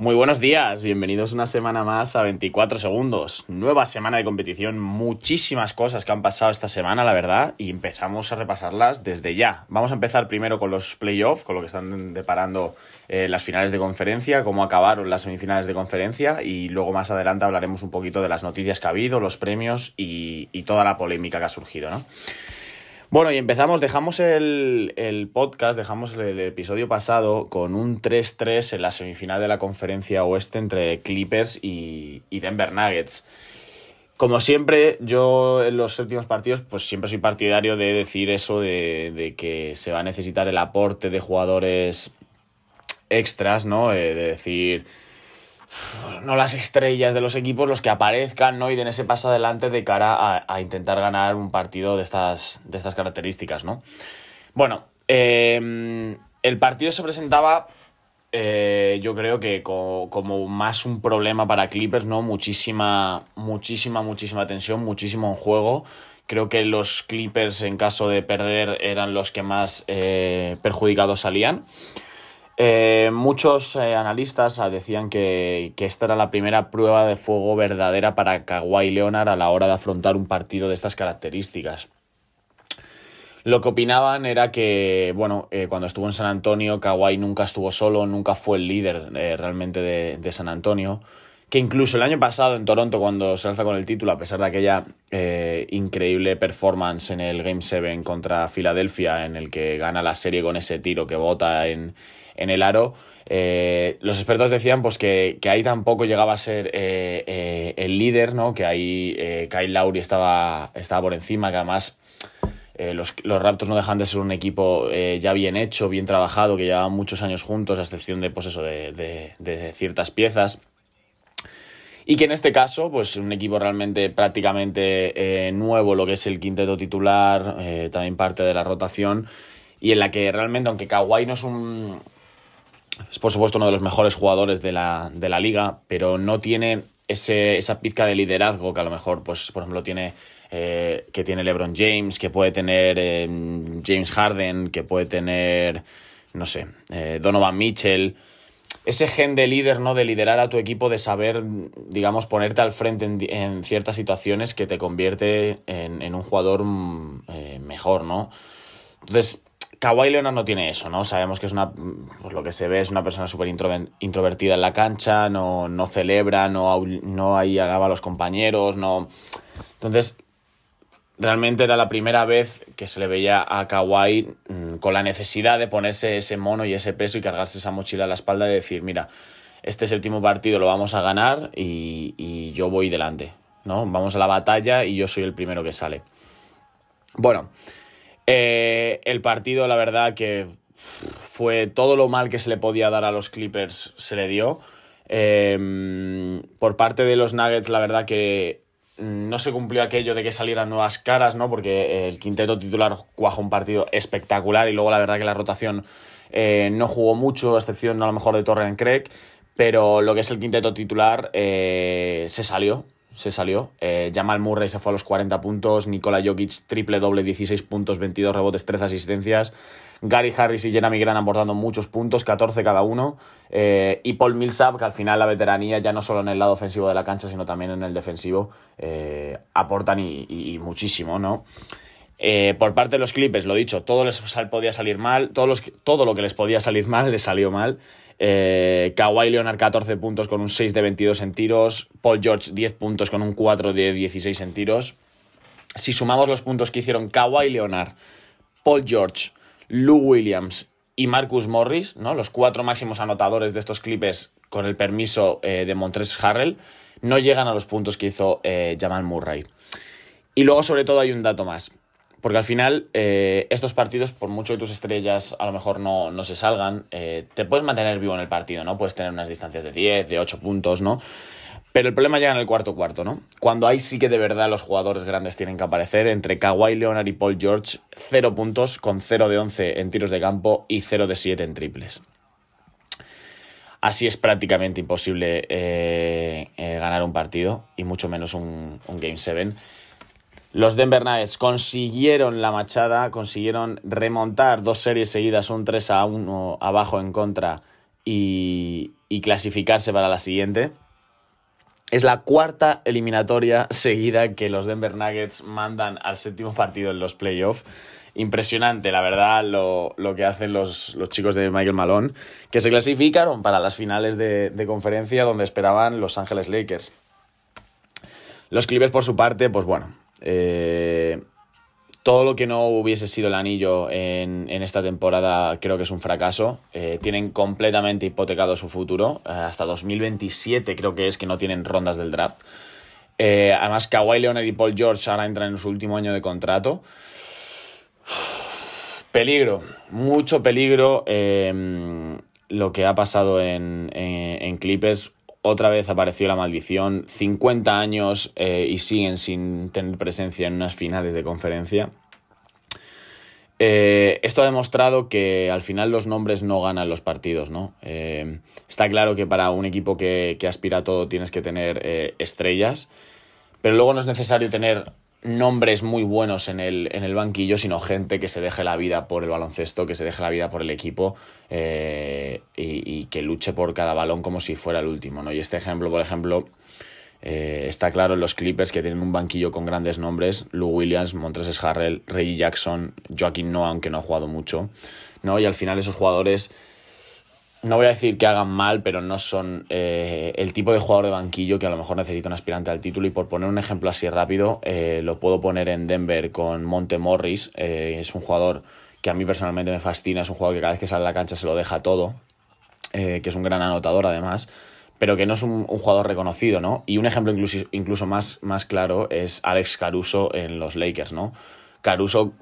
Muy buenos días, bienvenidos una semana más a 24 segundos. Nueva semana de competición, muchísimas cosas que han pasado esta semana, la verdad, y empezamos a repasarlas desde ya. Vamos a empezar primero con los playoffs, con lo que están deparando eh, las finales de conferencia, cómo acabaron las semifinales de conferencia, y luego más adelante hablaremos un poquito de las noticias que ha habido, los premios y, y toda la polémica que ha surgido, ¿no? Bueno, y empezamos, dejamos el, el podcast, dejamos el, episodio pasado con un 3-3 en la semifinal de la conferencia oeste entre Clippers y, y Denver Nuggets. Como siempre, yo en los últimos partidos, pues siempre soy partidario de decir eso de, de que se va a necesitar el aporte de jugadores extras, ¿no? Eh, de decir, no las estrellas de los equipos los que aparezcan ¿no? y den ese paso adelante de cara a, intentar ganar un partido de estas, de estas características. ¿no? Bueno, eh, el partido se presentaba, eh, yo creo que co como más un problema para Clippers, ¿no? Muchísima, muchísima, muchísima tensión, muchísimo en juego. Creo que los Clippers, en caso de perder, eran los que más eh, perjudicados salían. Eh, muchos eh, analistas ah, decían que, esta era la primera prueba de fuego verdadera para Kawhi Leonard a la hora de afrontar un partido de estas características. Lo que opinaban era que, bueno, eh, cuando estuvo en San Antonio, Kawhi nunca estuvo solo, nunca fue el líder realmente de, San Antonio. Que incluso el año pasado en Toronto, cuando se alza con el título, a pesar de aquella increíble performance en el Game 7 contra Filadelfia, en el que gana la serie con ese tiro que bota en, en el aro, eh, los expertos decían pues que, que, ahí tampoco llegaba a ser eh, eh, el líder, ¿no? que ahí Kyle Lowry estaba, estaba por encima, que además los, los, Raptors no dejan de ser un equipo ya bien hecho, bien trabajado, que llevaban muchos años juntos, a excepción de, pues eso, de, de, ciertas piezas. Y que en este caso, pues un equipo realmente prácticamente nuevo, lo que es el quinteto titular, también parte de la rotación, y en la que realmente, aunque Kawhi no es un, es por supuesto uno de los mejores jugadores de la, de la liga, pero no tiene ese, esa pizca de liderazgo que a lo mejor, pues, por ejemplo, tiene eh, que tiene LeBron James, que puede tener eh, James Harden, que puede tener, no sé, eh, Donovan Mitchell. Ese gen de líder, ¿no? De liderar a tu equipo, de saber, digamos, ponerte al frente en, en ciertas situaciones que te convierte en, en un jugador eh, mejor, ¿no? Entonces, Kawhi Leonard no tiene eso, ¿no? Sabemos que es una, pues lo que se ve es una persona súper introvertida en la cancha, no, no celebra, no, no ahí alaba a los compañeros, no... Entonces, realmente era la primera vez que se le veía a Kawhi mmm, con la necesidad de ponerse ese mono y ese peso y cargarse esa mochila a la espalda y decir, mira, este séptimo partido lo vamos a ganar y, y yo voy delante, ¿no? Vamos a la batalla y yo soy el primero que sale. Bueno, eh, el partido, la verdad que fue todo lo mal que se le podía dar a los Clippers, se le dio. Eh, por parte de los Nuggets, la verdad que no se cumplió aquello de que salieran nuevas caras, ¿no? Porque el quinteto titular cuajó un partido espectacular y luego la verdad que la rotación eh, no jugó mucho, a excepción a lo mejor de Torren Craig, pero lo que es el quinteto titular eh, se salió, se salió. Eh, Jamal Murray se fue a los 40 puntos, Nikola Jokic triple doble, 16 puntos, 22 rebotes, 3 asistencias. Gary Harris y Jeremy Grant aportando muchos puntos, 14 cada uno. Eh, y Paul Millsap, que al final la veteranía, ya no solo en el lado ofensivo de la cancha, sino también en el defensivo, eh, aportan y, muchísimo, ¿no? Eh, por parte de los Clippers, lo dicho, todo les podía salir mal, todo, los, todo lo que les podía salir mal les salió mal. Eh, Kawhi Leonard 14 puntos con un 6 de 22 en tiros. Paul George 10 puntos con un 4 de 16 en tiros. Si sumamos los puntos que hicieron Kawhi Leonard, Paul George, Lou Williams y Marcus Morris, ¿no? los cuatro máximos anotadores de estos Clippers con el permiso eh, de Montres Harrell, no llegan a los puntos que hizo eh, Jamal Murray. Y luego, sobre todo, hay un dato más. Porque al final, eh, estos partidos, por mucho que tus estrellas a lo mejor no, no se salgan, eh, te puedes mantener vivo en el partido, ¿no? Puedes tener unas distancias de 10, de 8 puntos, ¿no? Pero el problema llega en el cuarto cuarto, ¿no? Cuando ahí sí que de verdad los jugadores grandes tienen que aparecer. Entre Kawhi Leonard y Paul George, 0 puntos, con 0 de 11 en tiros de campo y 0 de 7 en triples. Así es prácticamente imposible eh, ganar un partido, y mucho menos un, un Game 7. Los Denver Nuggets consiguieron la machada, consiguieron remontar dos series seguidas, un 3 a 1 abajo en contra y, clasificarse para la siguiente. Es la cuarta eliminatoria seguida que los Denver Nuggets mandan al séptimo partido en los playoffs. Impresionante, la verdad, lo, que hacen los, chicos de Michael Malone, que se clasificaron para las finales de, de conferencia donde esperaban Los Ángeles Lakers. Los Clippers, por su parte, pues bueno, eh, todo lo que no hubiese sido el anillo en, esta temporada creo que es un fracaso. Eh, tienen completamente hipotecado su futuro. Eh, hasta 2027 creo que es que no tienen rondas del draft. Además, Kawhi Leonard y Paul George ahora entran en su último año de contrato. Peligro, mucho peligro lo que ha pasado en, en, en Clippers otra vez apareció la maldición, 50 años eh, y siguen sin tener presencia en unas finales de conferencia. Eh, esto ha demostrado que al final los nombres no ganan los partidos, ¿no? Eh, está claro que para un equipo que, que, aspira a todo tienes que tener estrellas, pero luego no es necesario tener nombres muy buenos en el, en el banquillo, sino gente que se deje la vida por el baloncesto, que se deje la vida por el equipo eh, y, y, que luche por cada balón como si fuera el último. ¿no? Y este ejemplo, por ejemplo, eh, está claro en los Clippers que tienen un banquillo con grandes nombres, Lou Williams, Montrezl Harrell, Reggie Jackson, Joaquín Noah, aunque no ha jugado mucho, ¿no? y al final esos jugadores no voy a decir que hagan mal, pero no son eh, el tipo de jugador de banquillo que a lo mejor necesita un aspirante al título. Y por poner un ejemplo así rápido, eh, lo puedo poner en Denver con Monte Morris. Eh, es un jugador que a mí personalmente me fascina, es un jugador que cada vez que sale a la cancha se lo deja todo, que es un gran anotador además, pero que no es un, jugador reconocido, ¿no? Y un ejemplo incluso, incluso más, más claro es Alex Caruso en los Lakers, ¿no? Caruso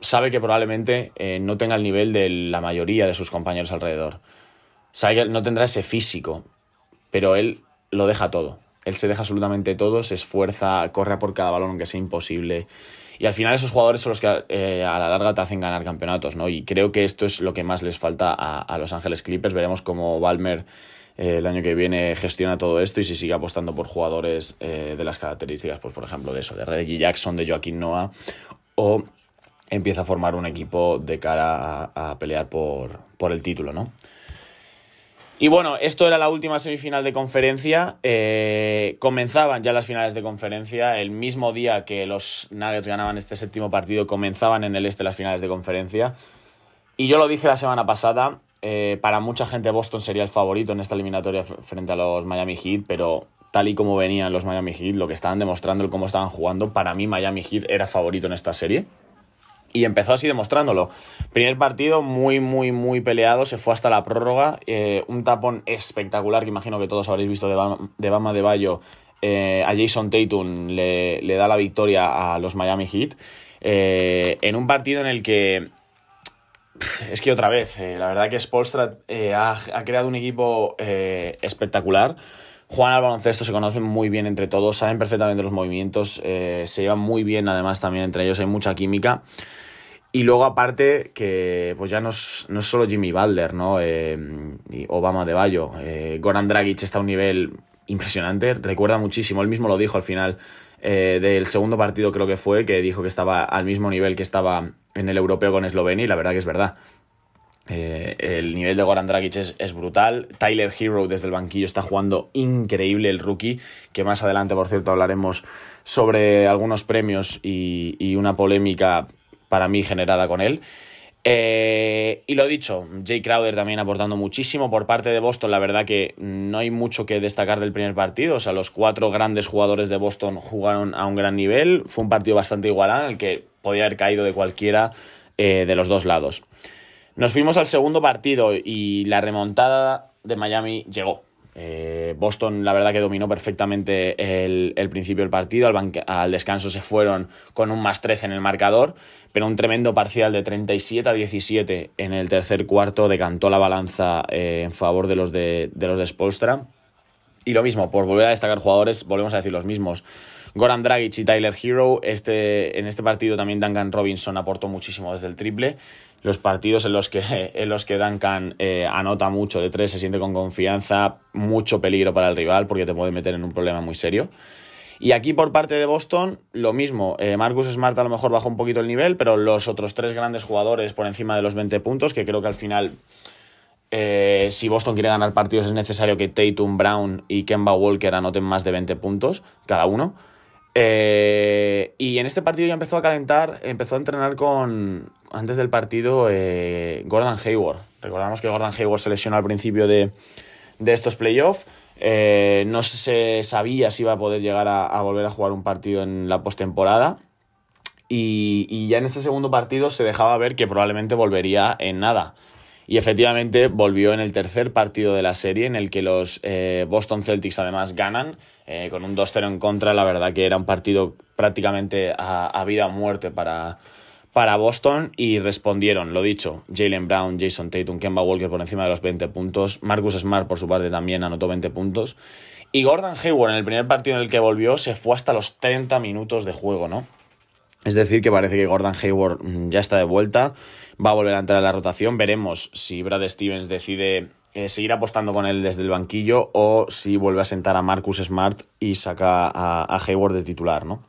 sabe que probablemente no tenga el nivel de la mayoría de sus compañeros alrededor sabe no tendrá ese físico, pero él lo deja todo. Él se deja absolutamente todo, se esfuerza, corre por cada balón aunque sea imposible. Y al final esos jugadores son los que eh, a la larga te hacen ganar campeonatos, ¿no? Y creo que esto es lo que más les falta a, Los Ángeles Clippers. Veremos cómo Balmer eh, el año que viene gestiona todo esto y si sigue apostando por jugadores eh, de las características, pues por ejemplo de eso, de Reggie Jackson, de Joaquín Noah, o empieza a formar un equipo de cara a, a pelear por, por el título, ¿no? Y bueno, esto era la última semifinal de conferencia. Eh, comenzaban ya las finales de conferencia. El mismo día que los Nuggets ganaban este séptimo partido, comenzaban en el este las finales de conferencia. Y yo lo dije la semana pasada. Eh, para mucha gente Boston sería el favorito en esta eliminatoria frente a los Miami Heat, pero tal y como venían los Miami Heat, lo que estaban demostrando, el cómo estaban jugando, para mí Miami Heat era favorito en esta serie. Y empezó así demostrándolo. Primer partido muy, muy, muy peleado. Se fue hasta la prórroga. Eh, un tapón espectacular que imagino que todos habréis visto de Bama de, Bama de Bayo. Eh, a Jason Tatum le, le, da la victoria a los Miami Heat. Eh, en un partido en el que. Es que otra vez, la verdad que Spolstra ha, ha, creado un equipo espectacular juegan al baloncesto, se conocen muy bien entre todos, saben perfectamente los movimientos, se llevan muy bien además también entre ellos, hay mucha química. Y luego aparte que pues ya no es, no es solo Jimmy Butler, ¿no? Eh, y Obama de Bayo, eh, Goran Dragic está a un nivel impresionante, recuerda muchísimo, él mismo lo dijo al final eh, del segundo partido creo que fue, que dijo que estaba al mismo nivel que estaba en el europeo con Eslovenia y la verdad que es verdad. El nivel de Goran Dragic es, es, brutal. Tyler Hero desde el banquillo está jugando increíble el rookie, que más adelante, por cierto, hablaremos sobre algunos premios y, y una polémica para mí generada con él. Eh, y lo dicho, Jay Crowder también aportando muchísimo por parte de Boston. La verdad que no hay mucho que destacar del primer partido. O sea, los cuatro grandes jugadores de Boston jugaron a un gran nivel. Fue un partido bastante igualado en el que podía haber caído de cualquiera eh, de los dos lados. Nos fuimos al segundo partido y la remontada de Miami llegó. Eh, Boston, la verdad, que dominó perfectamente el, principio del partido. Al, descanso se fueron con un más 13 en el marcador, pero un tremendo parcial de 37 a 17 en el tercer cuarto decantó la balanza eh, en favor de los de los de Spolstra. Y lo mismo, por volver a destacar jugadores, volvemos a decir los mismos. Goran Dragic y Tyler Hero. Este, en este partido también Duncan Robinson aportó muchísimo desde el triple. Los partidos en los que, en los que Duncan eh, anota mucho de tres, se siente con confianza, mucho peligro para el rival porque te puede meter en un problema muy serio. Y aquí por parte de Boston, lo mismo. Eh, Marcus Smart a lo mejor bajó un poquito el nivel, pero los otros tres grandes jugadores por encima de los 20 puntos, que creo que al final, eh, si Boston quiere ganar partidos, es necesario que Tatum, Brown y Kemba Walker anoten más de 20 puntos cada uno. Eh, y en este partido ya empezó a calentar, empezó a entrenar con, antes del partido, eh, Gordon Hayward. Recordamos que Gordon Hayward se lesionó al principio de, de estos playoffs. Eh, no se sabía si iba a poder llegar a, volver a jugar un partido en la postemporada. Y, y ya en ese segundo partido se dejaba ver que probablemente volvería en nada. Y efectivamente volvió en el tercer partido de la serie, en el que los eh, Boston Celtics además ganan, eh, con un 2-0 en contra. La verdad que era un partido prácticamente a, vida o muerte para, para Boston y respondieron, lo dicho, Jalen Brown, Jason Tatum, Kemba Walker por encima de los 20 puntos, Marcus Smart por su parte también anotó 20 puntos. Y Gordon Hayward en el primer partido en el que volvió se fue hasta los 30 minutos de juego, ¿no? Es decir, que parece que Gordon Hayward mm, ya está de vuelta, va a volver a entrar a la rotación. Veremos si Brad Stevens decide eh, seguir apostando con él desde el banquillo o si vuelve a sentar a Marcus Smart y saca a, Hayward de titular, ¿no?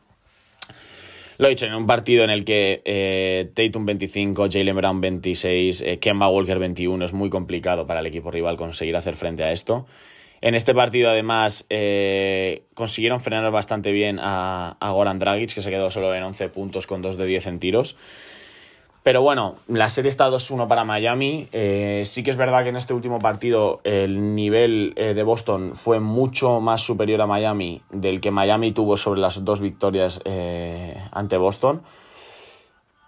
Lo he dicho, en un partido en el que eh, Tatum 25, Jalen Brown 26, eh, Kemba Walker 21, es muy complicado para el equipo rival conseguir hacer frente a esto. En este partido, además, eh, consiguieron frenar bastante bien a, a, Goran Dragic, que se quedó solo en 11 puntos con 2 de 10 en tiros. Pero bueno, la serie está 2-1 para Miami. Eh, sí que es verdad que en este último partido el nivel eh, de Boston fue mucho más superior a Miami del que Miami tuvo sobre las dos victorias ante Boston.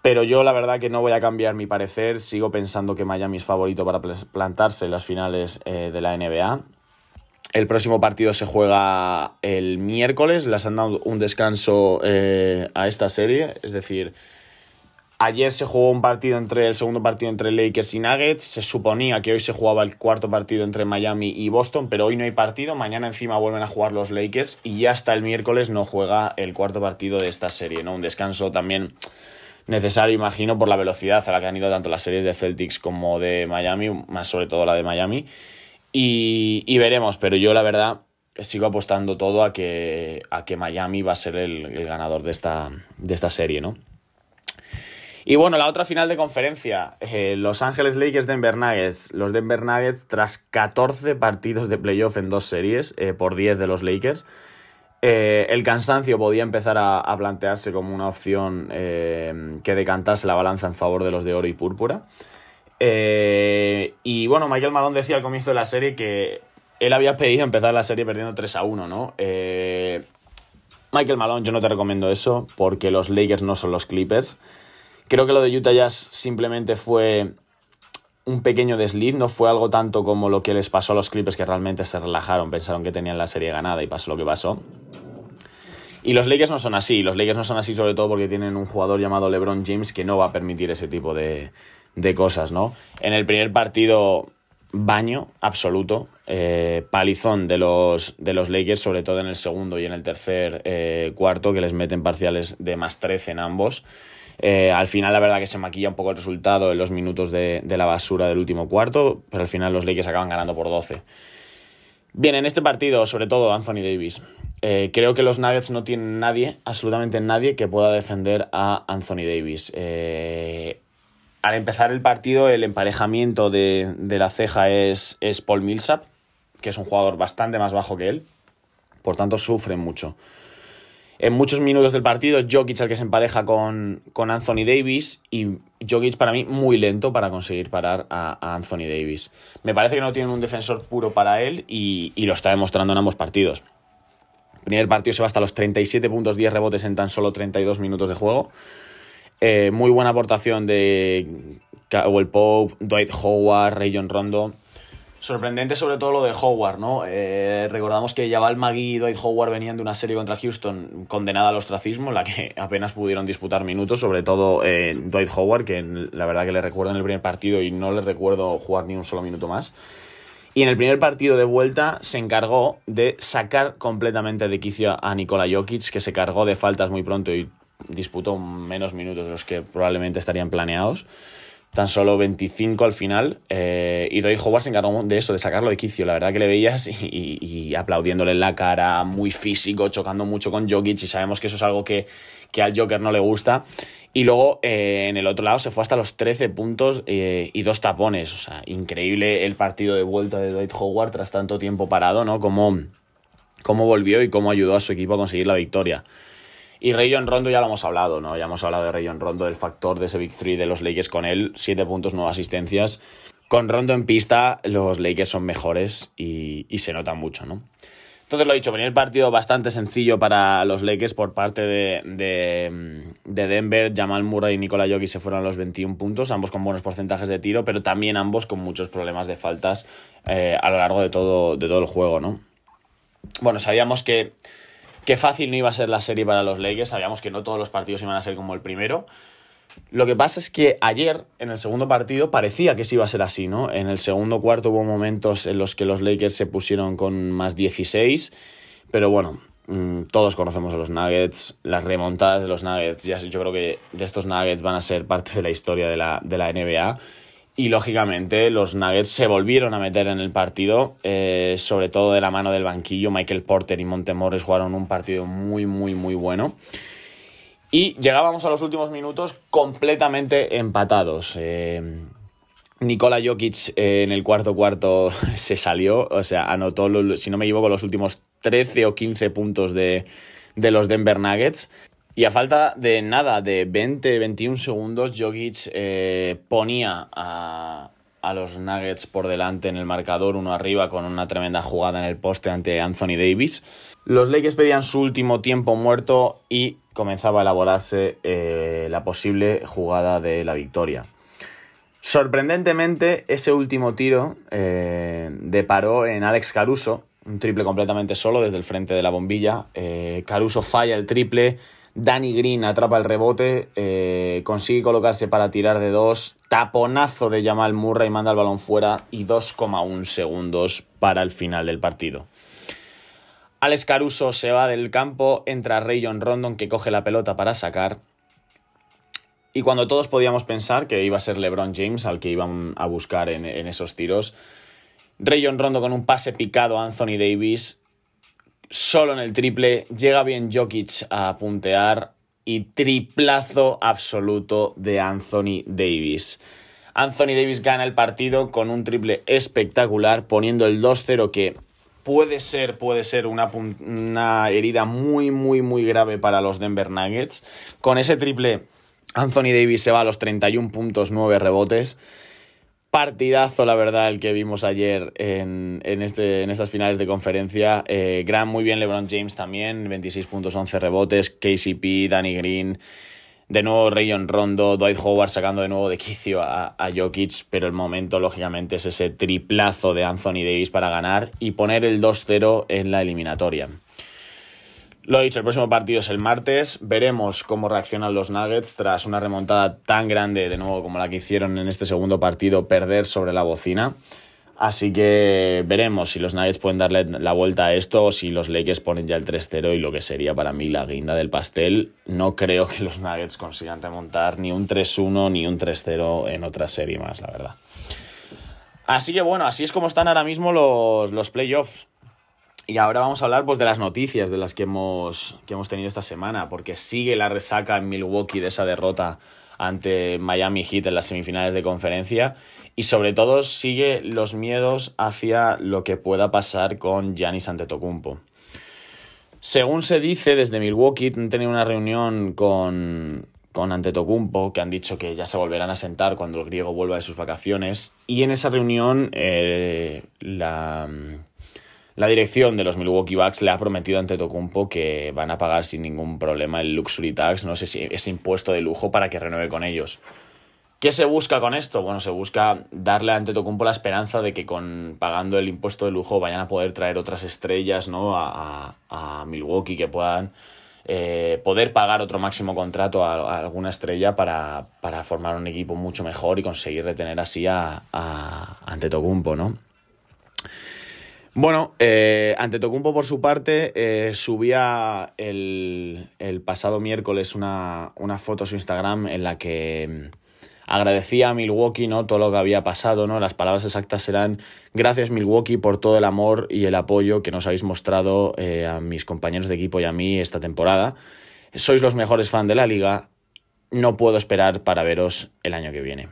Pero yo la verdad que no voy a cambiar mi parecer. Sigo pensando que Miami es favorito para plantarse en las finales de la NBA. El próximo partido se juega el miércoles. Les han dado un descanso a esta serie. Es decir, Ayer se jugó un partido entre el segundo partido entre Lakers y Nuggets. Se suponía que hoy se jugaba el cuarto partido entre Miami y Boston, pero hoy no hay partido. Mañana encima vuelven a jugar los Lakers y ya hasta el miércoles no juega el cuarto partido de esta serie, ¿no? Un descanso también necesario, imagino, por la velocidad a la que han ido tanto las series de Celtics como de Miami, más sobre todo la de Miami. Y, y veremos, pero yo la verdad sigo apostando todo a que, a que Miami va a ser el, el ganador de esta, de esta serie, ¿no? Y bueno, la otra final de conferencia, eh, Los Ángeles Lakers Denver Nuggets. Los Denver Nuggets, tras 14 partidos de playoff en dos series, eh, por 10 de los Lakers, eh, el cansancio podía empezar a, a plantearse como una opción que decantase la balanza en favor de los de oro y púrpura. Eh, y bueno, Michael Malone decía al comienzo de la serie que él había pedido empezar la serie perdiendo 3 a 1, ¿no? Michael Malone, yo no te recomiendo eso porque los Lakers no son los Clippers. Creo que lo de Utah Jazz simplemente fue un pequeño desliz, no fue algo tanto como lo que les pasó a los Clippers que realmente se relajaron, pensaron que tenían la serie ganada y pasó lo que pasó. Y los Lakers no son así, los Lakers no son así sobre todo porque tienen un jugador llamado LeBron James que no va a permitir ese tipo de, de cosas, ¿no? En el primer partido, baño absoluto, eh, palizón de los, de los Lakers, sobre todo en el segundo y en el tercer eh, cuarto, que les meten parciales de más 13 en ambos. Eh, al final, la verdad que se maquilla un poco el resultado en los minutos de, de, la basura del último cuarto, pero al final los Lakers acaban ganando por 12. Bien, en este partido, sobre todo Anthony Davis. Creo que los Nuggets no tienen nadie, absolutamente nadie, que pueda defender a Anthony Davis. Eh, al empezar el partido, el emparejamiento de, la ceja es, es Paul Millsap, que es un jugador bastante más bajo que él, por tanto sufren mucho. En muchos minutos del partido es Jokic el que se empareja con, con Anthony Davis y Jokic para mí muy lento para conseguir parar a, Anthony Davis. Me parece que no tienen un defensor puro para él y, y lo está demostrando en ambos partidos. El primer partido se va hasta los 37 puntos, 10 rebotes en tan solo 32 minutos de juego. Eh, muy buena aportación de Cowell Pope, Dwight Howard, Rayon Rondo. Sorprendente sobre todo lo de Howard, ¿no? Eh, recordamos que Jabal Magui y Dwight Howard venían de una serie contra Houston condenada al ostracismo, en la que apenas pudieron disputar minutos, sobre todo eh, Dwight Howard, que la verdad que le recuerdo en el primer partido y no le recuerdo jugar ni un solo minuto más. Y en el primer partido de vuelta se encargó de sacar completamente de quicio a Nikola Jokic, que se cargó de faltas muy pronto y disputó menos minutos de los que probablemente estarían planeados tan solo 25 al final. Eh, y Dwight Howard se encargó de eso, de sacarlo de quicio. La verdad que le veías y, y, aplaudiéndole en la cara, muy físico, chocando mucho con Jokic. Y sabemos que eso es algo que, que al Joker no le gusta. Y luego eh, en el otro lado se fue hasta los 13 puntos eh, y dos tapones. O sea, increíble el partido de vuelta de Dwight Howard tras tanto tiempo parado, ¿no? Cómo, cómo volvió y cómo ayudó a su equipo a conseguir la victoria. Y Rayon Rondo ya lo hemos hablado, ¿no? Ya hemos hablado de Rayon Rondo, del factor de ese victory de los Lakers con él. 7 puntos, 9 asistencias. Con Rondo en pista, los Lakers son mejores y, y se nota mucho, ¿no? Entonces lo he dicho, venía el partido bastante sencillo para los Lakers por parte de, de, Denver. Jamal Murray y Nikola Jokic se fueron a los 21 puntos, ambos con buenos porcentajes de tiro, pero también ambos con muchos problemas de faltas eh, a lo largo de todo, de todo el juego, ¿no? Bueno, sabíamos que, que fácil no iba a ser la serie para los Lakers, sabíamos que no todos los partidos iban a ser como el primero. Lo que pasa es que ayer, en el segundo partido, parecía que sí iba a ser así, ¿no? En el segundo cuarto hubo momentos en los que los Lakers se pusieron con más 16, pero bueno, mm, todos conocemos a los Nuggets, las remontadas de los Nuggets, ya yo creo que de estos Nuggets van a ser parte de la historia de la, de la NBA. Y lógicamente los Nuggets se volvieron a meter en el partido, eh, sobre todo de la mano del banquillo. Michael Porter y Montemorris jugaron un partido muy, muy, muy bueno. Y llegábamos a los últimos minutos completamente empatados. Eh, Nikola Jokic eh, en el cuarto cuarto se salió, o sea, anotó, si no me equivoco, los últimos 13 o 15 puntos de, los Denver Nuggets. Y a falta de nada, de 20, 21 segundos, Jokic eh, ponía a, a los Nuggets por delante en el marcador, uno arriba con una tremenda jugada en el poste ante Anthony Davis. Los Lakers pedían su último tiempo muerto y comenzaba a elaborarse eh, la posible jugada de la victoria. Sorprendentemente, ese último tiro eh, deparó en Alex Caruso, un triple completamente solo desde el frente de la bombilla. Caruso falla el triple, Danny Green atrapa el rebote, consigue colocarse para tirar de dos, taponazo de Jamal Murray manda el balón fuera y 2,1 segundos para el final del partido. Alex Caruso se va del campo, entra Rayon Rondon que coge la pelota para sacar. Y cuando todos podíamos pensar que iba a ser LeBron James al que iban a buscar en, esos tiros, Rayon Rondo con un pase picado a Anthony Davis, solo en el triple, llega bien Jokic a puntear y triplazo absoluto de Anthony Davis. Anthony Davis gana el partido con un triple espectacular, poniendo el 2-0 que puede ser, puede ser una, una herida muy, muy, muy grave para los Denver Nuggets. Con ese triple, Anthony Davis se va a los 31 puntos, 9 rebotes. Partidazo, la verdad, el que vimos ayer en, este, en estas finales de conferencia. Eh, gran, muy bien LeBron James también, 26 puntos, 11 rebotes. KCP, Danny Green. De nuevo Rayon Rondo, Dwight Howard sacando de nuevo de quicio a, a Jokic, pero el momento lógicamente es ese triplazo de Anthony Davis para ganar y poner el 2-0 en la eliminatoria. Lo dicho, el próximo partido es el martes. Veremos cómo reaccionan los Nuggets tras una remontada tan grande, de nuevo, como la que hicieron en este segundo partido, perder sobre la bocina. Así que veremos si los Nuggets pueden darle la vuelta a esto o si los Lakers ponen ya el 3-0 y lo que sería para mí la guinda del pastel. No creo que los Nuggets consigan remontar ni un 3-1 ni un 3-0 en otra serie más, la verdad. Así que bueno, así es como están ahora mismo los, los playoffs. Y ahora vamos a hablar pues, de las noticias de las que hemos, que hemos tenido esta semana, porque sigue la resaca en Milwaukee de esa derrota ante Miami Heat en las semifinales de conferencia y sobre todo sigue los miedos hacia lo que pueda pasar con Giannis Antetokounmpo. Según se dice desde Milwaukee, han tenido una reunión con, con Antetokounmpo, que han dicho que ya se volverán a sentar cuando el griego vuelva de sus vacaciones. Y en esa reunión eh, la, la dirección de los Milwaukee Bucks le ha prometido a Antetokounmpo que van a pagar sin ningún problema el Luxury Tax, no sé si ese impuesto de lujo para que renueve con ellos. ¿Qué se busca con esto? Bueno, se busca darle a Antetokounmpo la esperanza de que con pagando el impuesto de lujo vayan a poder traer otras estrellas ¿no? a, Milwaukee que puedan eh, poder pagar otro máximo contrato a, alguna estrella para, formar un equipo mucho mejor y conseguir retener así a, a Antetokounmpo, ¿no? Bueno, eh, Antetokounmpo por su parte eh, subía el, pasado miércoles una, una foto su Instagram en la que agradecía a Milwaukee, ¿no? Todo lo que había pasado, ¿no? Las palabras exactas serán gracias Milwaukee por todo el amor y el apoyo que nos habéis mostrado eh, a mis compañeros de equipo y a mí esta temporada. Sois los mejores fans de la liga. No puedo esperar para veros el año que viene.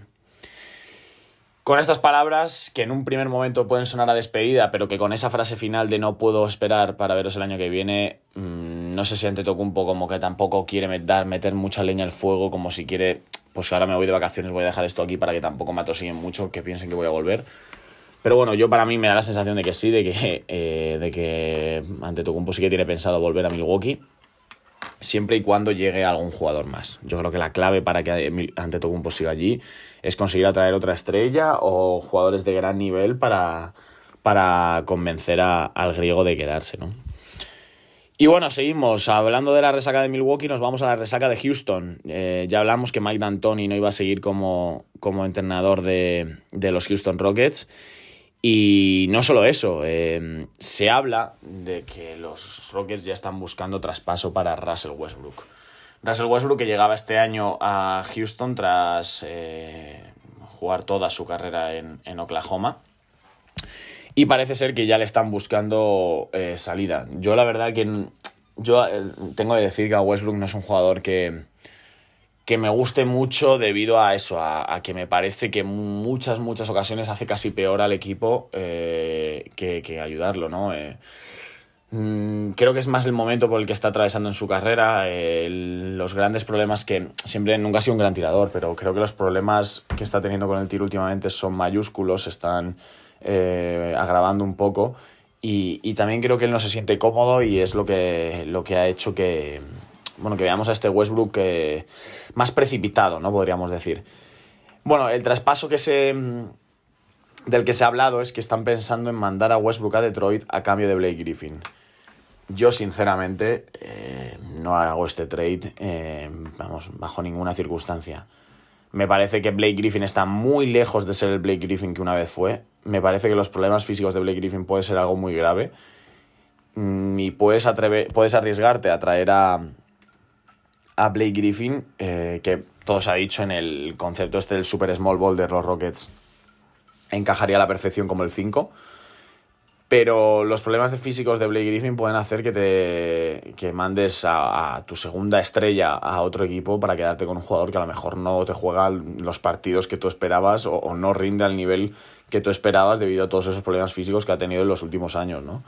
Con estas palabras, que en un primer momento pueden sonar a despedida, pero que con esa frase final de no puedo esperar para veros el año que viene, mmm, no sé si ante poco como que tampoco quiere dar, meter mucha leña al fuego, como si quiere, pues ahora me voy de vacaciones, voy a dejar esto aquí para que tampoco me atosiguen mucho, que piensen que voy a volver. Pero bueno, yo para mí me da la sensación de que sí, de que, eh, que Antetokounmpo sí que tiene pensado volver a Milwaukee siempre y cuando llegue algún jugador más. Yo creo que la clave para que Antetokounmpo siga allí es conseguir atraer otra estrella o jugadores de gran nivel para, para convencer a, al griego de quedarse, ¿no? Y bueno, seguimos. Hablando de la resaca de Milwaukee, nos vamos a la resaca de Houston. Eh, ya hablamos que Mike D'Antoni no iba a seguir como, como entrenador de, de los Houston Rockets. Y no solo eso, eh, se habla de que los Rockets ya están buscando traspaso para Russell Westbrook. Russell Westbrook que llegaba este año a Houston tras eh, jugar toda su carrera en, en, Oklahoma. Y parece ser que ya le están buscando eh, salida. Yo la verdad que yo eh, tengo que decir que a Westbrook no es un jugador que, que me guste mucho debido a eso, a, a, que me parece que muchas, muchas ocasiones hace casi peor al equipo eh, que, que, ayudarlo, ¿no? Eh, mmm, creo que es más el momento por el que está atravesando en su carrera, eh, los grandes problemas que siempre nunca ha sido un gran tirador, pero creo que los problemas que está teniendo con el tiro últimamente son mayúsculos, están agravando un poco. Y, y, también creo que él no se siente cómodo y es lo que, lo que ha hecho que, bueno, que veamos a este Westbrook eh, más precipitado, ¿no? Podríamos decir. Bueno, el traspaso que se, del que se ha hablado es que están pensando en mandar a Westbrook a Detroit a cambio de Blake Griffin. Yo, sinceramente, eh, no hago este trade, eh, vamos, bajo ninguna circunstancia. Me parece que Blake Griffin está muy lejos de ser el Blake Griffin que una vez fue. Me parece que los problemas físicos de Blake Griffin pueden ser algo muy grave. Y puedes, atreve, puedes arriesgarte a traer a, a Blake Griffin, eh, que todo se ha dicho en el concepto este del Super Small Ball de los Rockets, encajaría a la perfección como el 5. Pero los problemas físicos de Blake Griffin pueden hacer que te que mandes a, a, tu segunda estrella a otro equipo para quedarte con un jugador que a lo mejor no te juega los partidos que tú esperabas o, o no rinde al nivel que tú esperabas debido a todos esos problemas físicos que ha tenido en los últimos años, ¿no?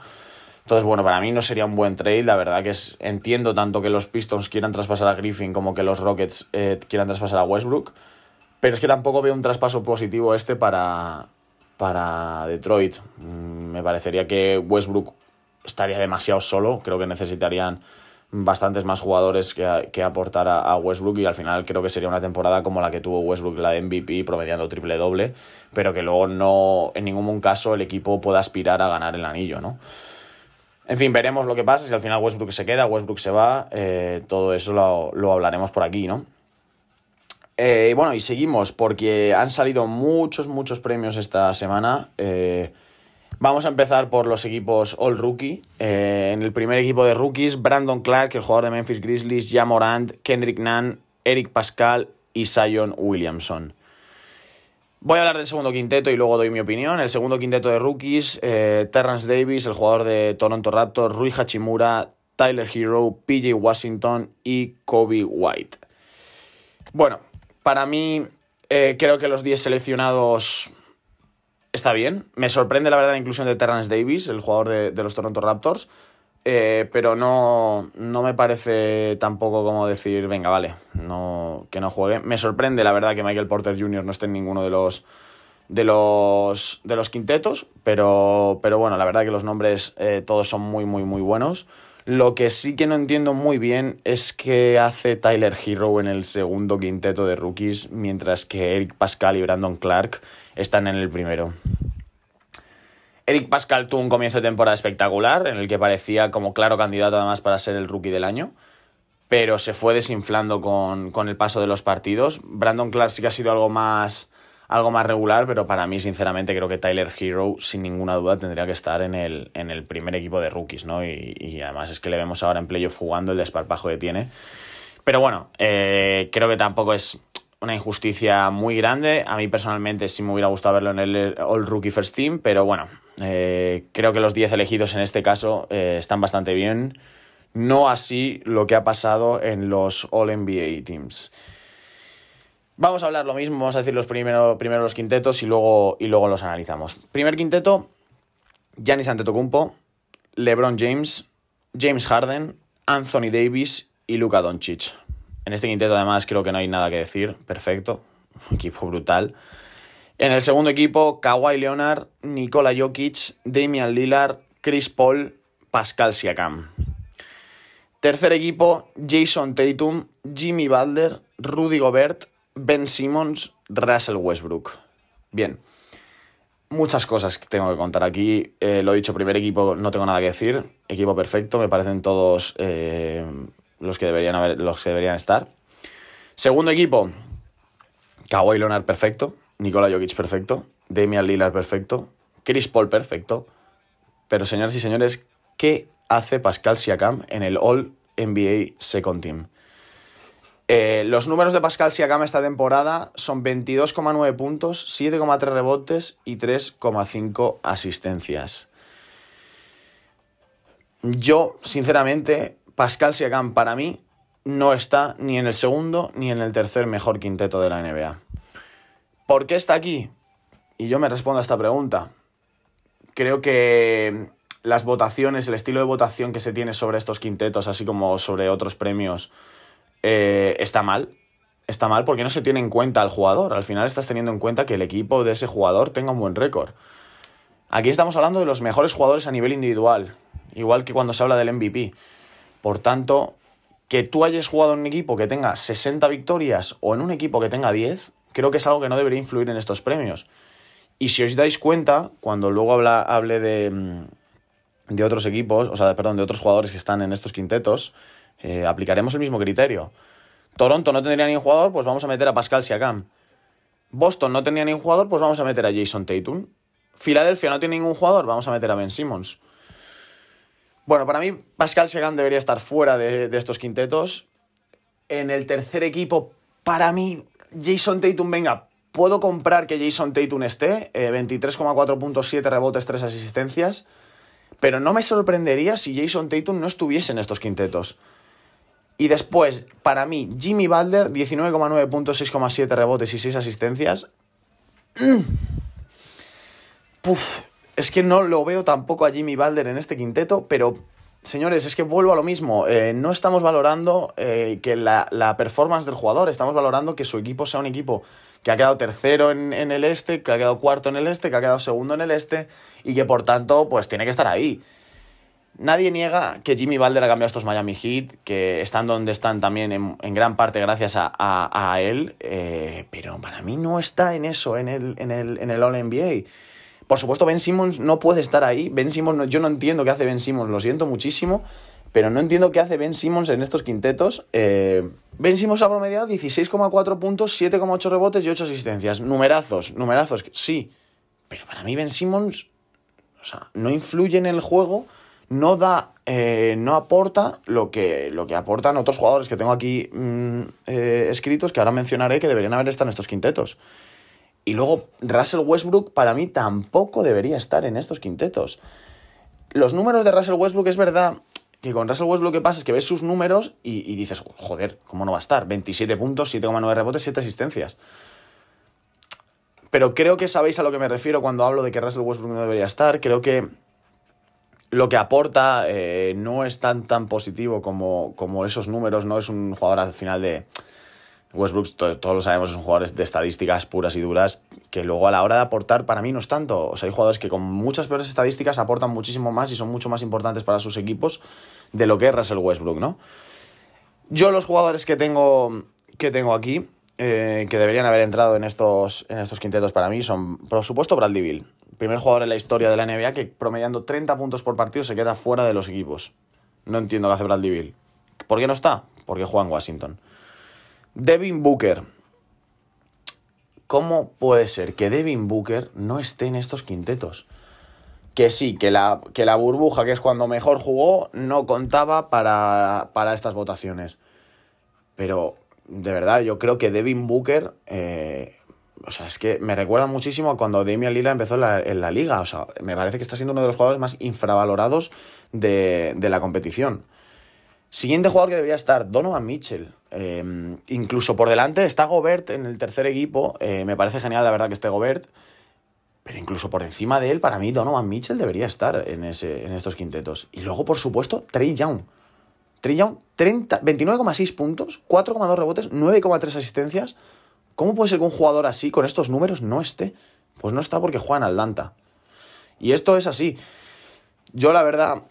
Entonces, bueno, para mí no sería un buen trade. La verdad que es, entiendo tanto que los Pistons quieran traspasar a Griffin como que los Rockets eh, quieran traspasar a Westbrook. Pero es que tampoco veo un traspaso positivo este para, para Detroit. Me parecería que Westbrook estaría demasiado solo. Creo que necesitarían bastantes más jugadores que, que aportar a, a, Westbrook y al final creo que sería una temporada como la que tuvo Westbrook, la de MVP, promediando triple doble, pero que luego no, en ningún caso el equipo pueda aspirar a ganar el anillo, ¿no? En fin, veremos lo que pasa, si al final Westbrook se queda, Westbrook se va, eh, todo eso lo, hablaremos por aquí, ¿no? Eh, bueno, y seguimos, porque han salido muchos, muchos premios esta semana. Eh, vamos a empezar por los equipos All Rookie. En el primer equipo de rookies, Brandon Clark, el jugador de Memphis Grizzlies, Jamorant, Kendrick Nunn, Eric Pascal y Zion Williamson. Voy a hablar del segundo quinteto y luego doy mi opinión. El segundo quinteto de rookies, eh, Terrence Davis, el jugador de Toronto Raptors, Rui Hachimura, Tyler Hero, PJ Washington y Kobe White. Bueno, para mí eh, creo que los 10 seleccionados está bien. Me sorprende la verdad la inclusión de Terrence Davis, el jugador de, de los Toronto Raptors. Eh, pero no, no me parece tampoco como decir, venga, vale, no, que no juegue. Me sorprende, la verdad, que Michael Porter Jr. no esté en ninguno de los, de los, de los quintetos, pero, pero bueno, la verdad que los nombres eh, todos son muy, muy, muy buenos. Lo que sí que no entiendo muy bien es que hace Tyler Hero en el segundo quinteto de rookies, mientras que Eric Pascal y Brandon Clark están en el primero. Eric Pascal tuvo un comienzo de temporada espectacular, en el que parecía como claro candidato además para ser el rookie del año, pero se fue desinflando con, con el paso de los partidos. Brandon Clark sí que ha sido algo más, algo más regular, pero para mí, sinceramente, creo que Tyler Hero, sin ninguna duda, tendría que estar en el, en el primer equipo de rookies, ¿no? Y, y además es que le vemos ahora en playoff jugando el desparpajo que tiene. Pero bueno, eh, creo que tampoco es una injusticia muy grande. A mí personalmente sí me hubiera gustado verlo en el All Rookie First Team, pero bueno, eh, creo que los 10 elegidos en este caso eh, están bastante bien. No así lo que ha pasado en los All NBA Teams. Vamos a hablar lo mismo, vamos a decir los primero, primero los quintetos y luego, y luego los analizamos. Primer quinteto, Giannis Antetokounmpo, LeBron James, James Harden, Anthony Davis y Luka Doncic. En este quinteto además creo que no hay nada que decir, perfecto, equipo brutal. En el segundo equipo, Kawhi Leonard, Nikola Jokic, Damian Lillard, Chris Paul, Pascal Siakam. Tercer equipo, Jason Tatum, Jimmy Butler, Rudy Gobert, Ben Simmons, Russell Westbrook. Bien, muchas cosas que tengo que contar aquí. Eh, lo he dicho, primer equipo, no tengo nada que decir. Equipo perfecto, me parecen todos eh, los, que deberían haber, los que deberían estar. Segundo equipo, Kawhi Leonard perfecto, Nikola Jokic perfecto, Damian Lillard perfecto, Chris Paul perfecto. Pero señoras y señores, ¿qué hace Pascal Siakam en el All NBA Second Team? Eh, los números de Pascal Siakam esta temporada son 22,9 puntos, 7,3 rebotes y 3,5 asistencias. Yo, sinceramente, Pascal Siakam para mí no está ni en el segundo ni en el tercer mejor quinteto de la NBA. ¿Por qué está aquí? Y yo me respondo a esta pregunta. Creo que las votaciones, el estilo de votación que se tiene sobre estos quintetos, así como sobre otros premios, eh, está mal. Está mal porque no se tiene en cuenta al jugador. Al final estás teniendo en cuenta que el equipo de ese jugador tenga un buen récord. Aquí estamos hablando de los mejores jugadores a nivel individual, igual que cuando se habla del MVP. Por tanto, que tú hayas jugado en un equipo que tenga 60 victorias o en un equipo que tenga 10, creo que es algo que no debería influir en estos premios. Y si os dais cuenta, cuando luego habla, hable de, mm, de otros equipos, o sea, perdón, de otros jugadores que están en estos quintetos, eh, aplicaremos el mismo criterio. Toronto no tendría ni un jugador, pues vamos a meter a Pascal Siakam. Boston no tenía ni un jugador, pues vamos a meter a Jason Tatum. Filadelfia no tiene ningún jugador, vamos a meter a Ben Simmons. Bueno, para mí Pascal Siakam debería estar fuera de, estos quintetos. En el tercer equipo, para mí, Jason Tatum, venga, puedo comprar que Jason Tatum esté, 23,4 puntos, 7 rebotes, 3 asistencias, pero no me sorprendería si Jason Tatum no estuviese en estos quintetos. Y después, para mí, Jimmy Butler, 19,9 puntos, 6,7 rebotes y 6 asistencias. Mm. es que no lo veo tampoco a Jimmy Butler en este quinteto, pero señores, es que vuelvo a lo mismo. Eh, no estamos valorando eh, que la, la, performance del jugador, estamos valorando que su equipo sea un equipo que ha quedado tercero en, en, el este, que ha quedado cuarto en el este, que ha quedado segundo en el este y que por tanto, pues tiene que estar ahí. Nadie niega que Jimmy Balder ha cambiado estos Miami Heat, que están donde están también en, gran parte gracias a, él, eh, pero para mí no está en eso, en el, en el, en el All-NBA. Por supuesto, Ben Simmons no puede estar ahí. Ben Simmons, yo no entiendo qué hace Ben Simmons, lo siento muchísimo, pero no entiendo qué hace Ben Simmons en estos quintetos. Eh, ben Simmons ha promediado 16,4 puntos, 7,8 rebotes y 8 asistencias. Numerazos, numerazos, sí. Pero para mí Ben Simmons, o sea, no influye en el juego no da, eh, no aporta lo que, lo que aportan otros jugadores que tengo aquí mm, eh, escritos, que ahora mencionaré que deberían haber estado en estos quintetos. Y luego Russell Westbrook para mí tampoco debería estar en estos quintetos. Los números de Russell Westbrook es verdad que con Russell Westbrook lo que pasa es que ves sus números y, dices, joder, ¿cómo no va a estar? 27 puntos, 7,9 rebotes, 7 asistencias. Pero creo que sabéis a lo que me refiero cuando hablo de que Russell Westbrook no debería estar. Creo que lo que aporta eh, no es tan, tan positivo como, como, esos números, no es un jugador al final de... Westbrook, todos lo sabemos, es un jugador de estadísticas puras y duras, que luego a la hora de aportar para mí no es tanto. O sea, hay jugadores que con muchas peores estadísticas aportan muchísimo más y son mucho más importantes para sus equipos de lo que es Russell Westbrook, ¿no? Yo los jugadores que tengo, que tengo aquí, eh, que deberían haber entrado en estos, en estos quintetos para mí, son, por supuesto, Bradley Bill primer jugador en la historia de la NBA que promediando 30 puntos por partido se queda fuera de los equipos. No entiendo qué hace Bradley Bill. ¿Por qué no está? Porque juega en Washington. Devin Booker. ¿Cómo puede ser que Devin Booker no esté en estos quintetos? Que sí, que la, que la burbuja, que es cuando mejor jugó, no contaba para, para estas votaciones. Pero de verdad, yo creo que Devin Booker, eh, o sea, es que me recuerda muchísimo a cuando Damian Lillard empezó en la, liga. O sea, me parece que está siendo uno de los jugadores más infravalorados de, de la competición. Siguiente jugador que debería estar, Donovan Mitchell. Eh, incluso por delante está Gobert en el tercer equipo. Eh, me parece genial, la verdad, que esté Gobert. Pero incluso por encima de él, para mí, Donovan Mitchell debería estar en, ese, en estos quintetos. Y luego, por supuesto, Trey Young. Trey Young, 29,6 puntos, 4,2 rebotes, 9,3 asistencias. ¿Cómo puede ser que un jugador así, con estos números, no esté? Pues no está porque juega en Atlanta. Y esto es así. Yo, la verdad,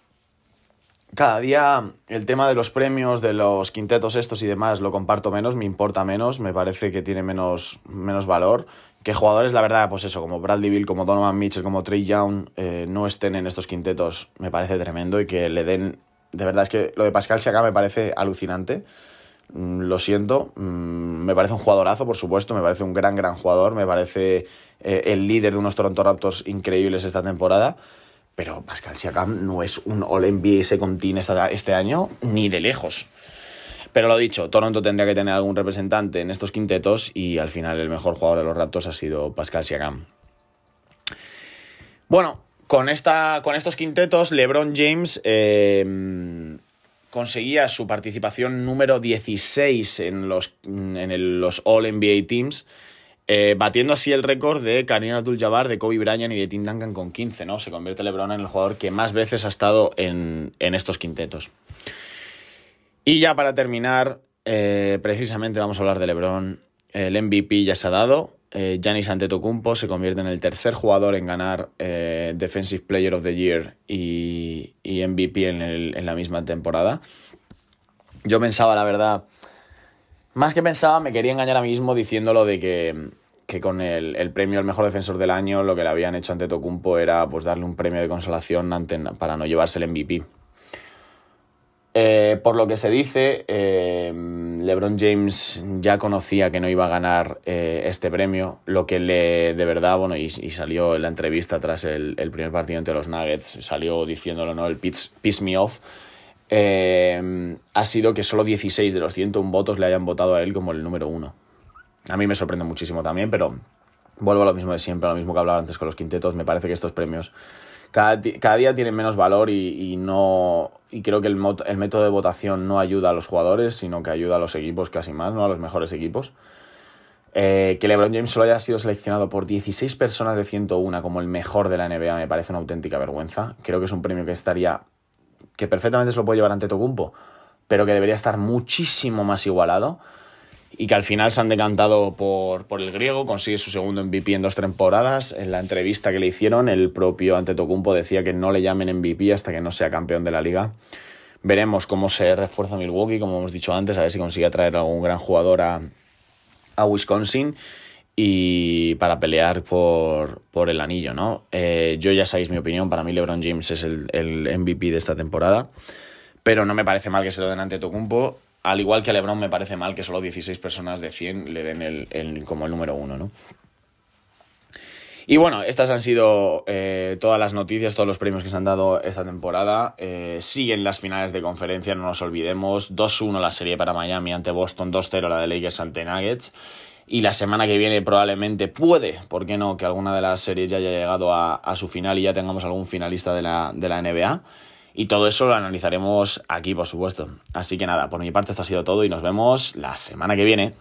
cada día el tema de los premios, de los quintetos estos y demás, lo comparto menos, me importa menos, me parece que tiene menos, menos valor. Que jugadores, la verdad, pues eso, como Bradley Bill, como Donovan Mitchell, como Trey Young, eh, no estén en estos quintetos, me parece tremendo y que le den... De verdad es que lo de Pascal Siakam me parece alucinante. Mm, lo siento, mm, me parece un jugadorazo, por supuesto, me parece un gran, gran jugador, me parece eh, el líder de unos Toronto Raptors increíbles esta temporada, pero Pascal Siakam no es un All-NBA Second este año, ni de lejos. Pero lo dicho, Toronto tendría que tener algún representante en estos quintetos y al final el mejor jugador de los Raptors ha sido Pascal Siakam. Bueno, con, esta, con estos quintetos, LeBron James eh, conseguía su participación número 16 en los, en los All-NBA Teams. Eh, batiendo así el récord de Karim Abdul-Jabbar, de Kobe Bryant y de Tim Duncan con 15, ¿no? Se convierte LeBron en el jugador que más veces ha estado en, en estos quintetos. Y ya para terminar, eh, precisamente vamos a hablar de LeBron. El MVP ya se ha dado. Eh, Giannis Antetokounmpo se convierte en el tercer jugador en ganar eh, Defensive Player of the Year y, y MVP en, el, en la misma temporada. Yo pensaba, la verdad, más que pensaba, me quería engañar a mí mismo diciéndolo de que, que con el, el, premio al mejor defensor del año lo que le habían hecho ante Tocumpo era pues darle un premio de consolación ante, para no llevarse el MVP. Eh, por lo que se dice, eh, LeBron James ya conocía que no iba a ganar eh, este premio, lo que le, de verdad, bueno, y, y salió en la entrevista tras el, primer partido entre los Nuggets, salió diciéndolo, ¿no? El piss me off. Eh, ha sido que solo 16 de los 101 votos le hayan votado a él como el número uno. A mí me sorprende muchísimo también, pero vuelvo a lo mismo de siempre, a lo mismo que hablaba antes con los quintetos. Me parece que estos premios cada, día tienen menos valor y, no. Y creo que el, el método de votación no ayuda a los jugadores, sino que ayuda a los equipos casi más, ¿no? A los mejores equipos. Eh, que LeBron James solo haya sido seleccionado por 16 personas de 101 como el mejor de la NBA me parece una auténtica vergüenza. Creo que es un premio que estaría que perfectamente se lo puede llevar ante Tocumpo, pero que debería estar muchísimo más igualado y que al final se han decantado por, por el griego, consigue su segundo MVP en dos temporadas. En la entrevista que le hicieron, el propio Antetokounmpo decía que no le llamen MVP hasta que no sea campeón de la liga. Veremos cómo se refuerza Milwaukee, como hemos dicho antes, a ver si consigue atraer a algún gran jugador a, a Wisconsin y para pelear por, por el anillo, ¿no? Eh, yo ya sabéis mi opinión, para mí LeBron James es el, el, MVP de esta temporada, pero no me parece mal que se lo den ante Tocumpo, al igual que a LeBron me parece mal que solo 16 personas de 100 le den el, el como el número uno, ¿no? Y bueno, estas han sido eh, todas las noticias, todos los premios que se han dado esta temporada. Eh, siguen las finales de conferencia, no nos olvidemos. 2-1 la serie para Miami ante Boston, 2-0 la de Lakers ante Nuggets. Y la semana que viene probablemente puede, ¿por qué no?, que alguna de las series ya haya llegado a, a su final y ya tengamos algún finalista de la, de la NBA. Y todo eso lo analizaremos aquí, por supuesto. Así que nada, por mi parte esto ha sido todo y nos vemos la semana que viene.